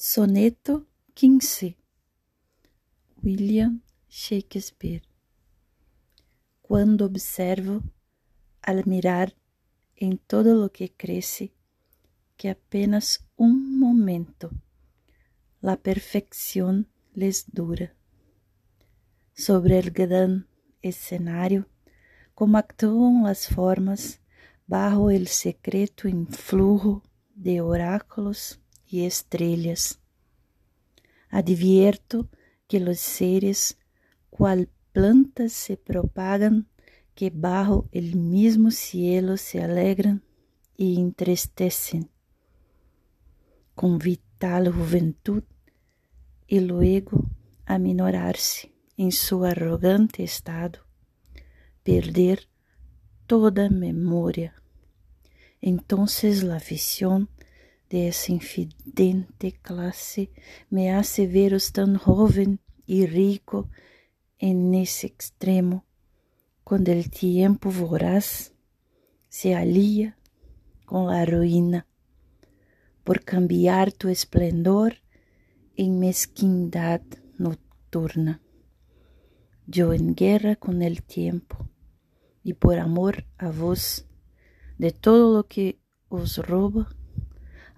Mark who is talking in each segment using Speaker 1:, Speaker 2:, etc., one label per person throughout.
Speaker 1: Soneto XV William Shakespeare Quando observo, al mirar em todo lo que cresce, que apenas um momento la perfección les dura. Sobre el gran escenario, como actúan las formas bajo el secreto influjo de oráculos e estrellas. Advierto que los seres, cual plantas se propagan, que bajo el mismo cielo se alegran y entristecen con vital juventud y luego aminorarse en su arrogante estado, perder toda memoria. Entonces la visión de essa infidente classe me hace veros tan joven y rico en ese extremo, cuando el tiempo voraz se alía con la ruina, por cambiar tu esplendor en mezquindad nocturna. Yo en guerra con el tiempo, y por amor a vos, de todo lo que os roba,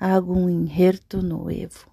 Speaker 1: hago um injerto novo.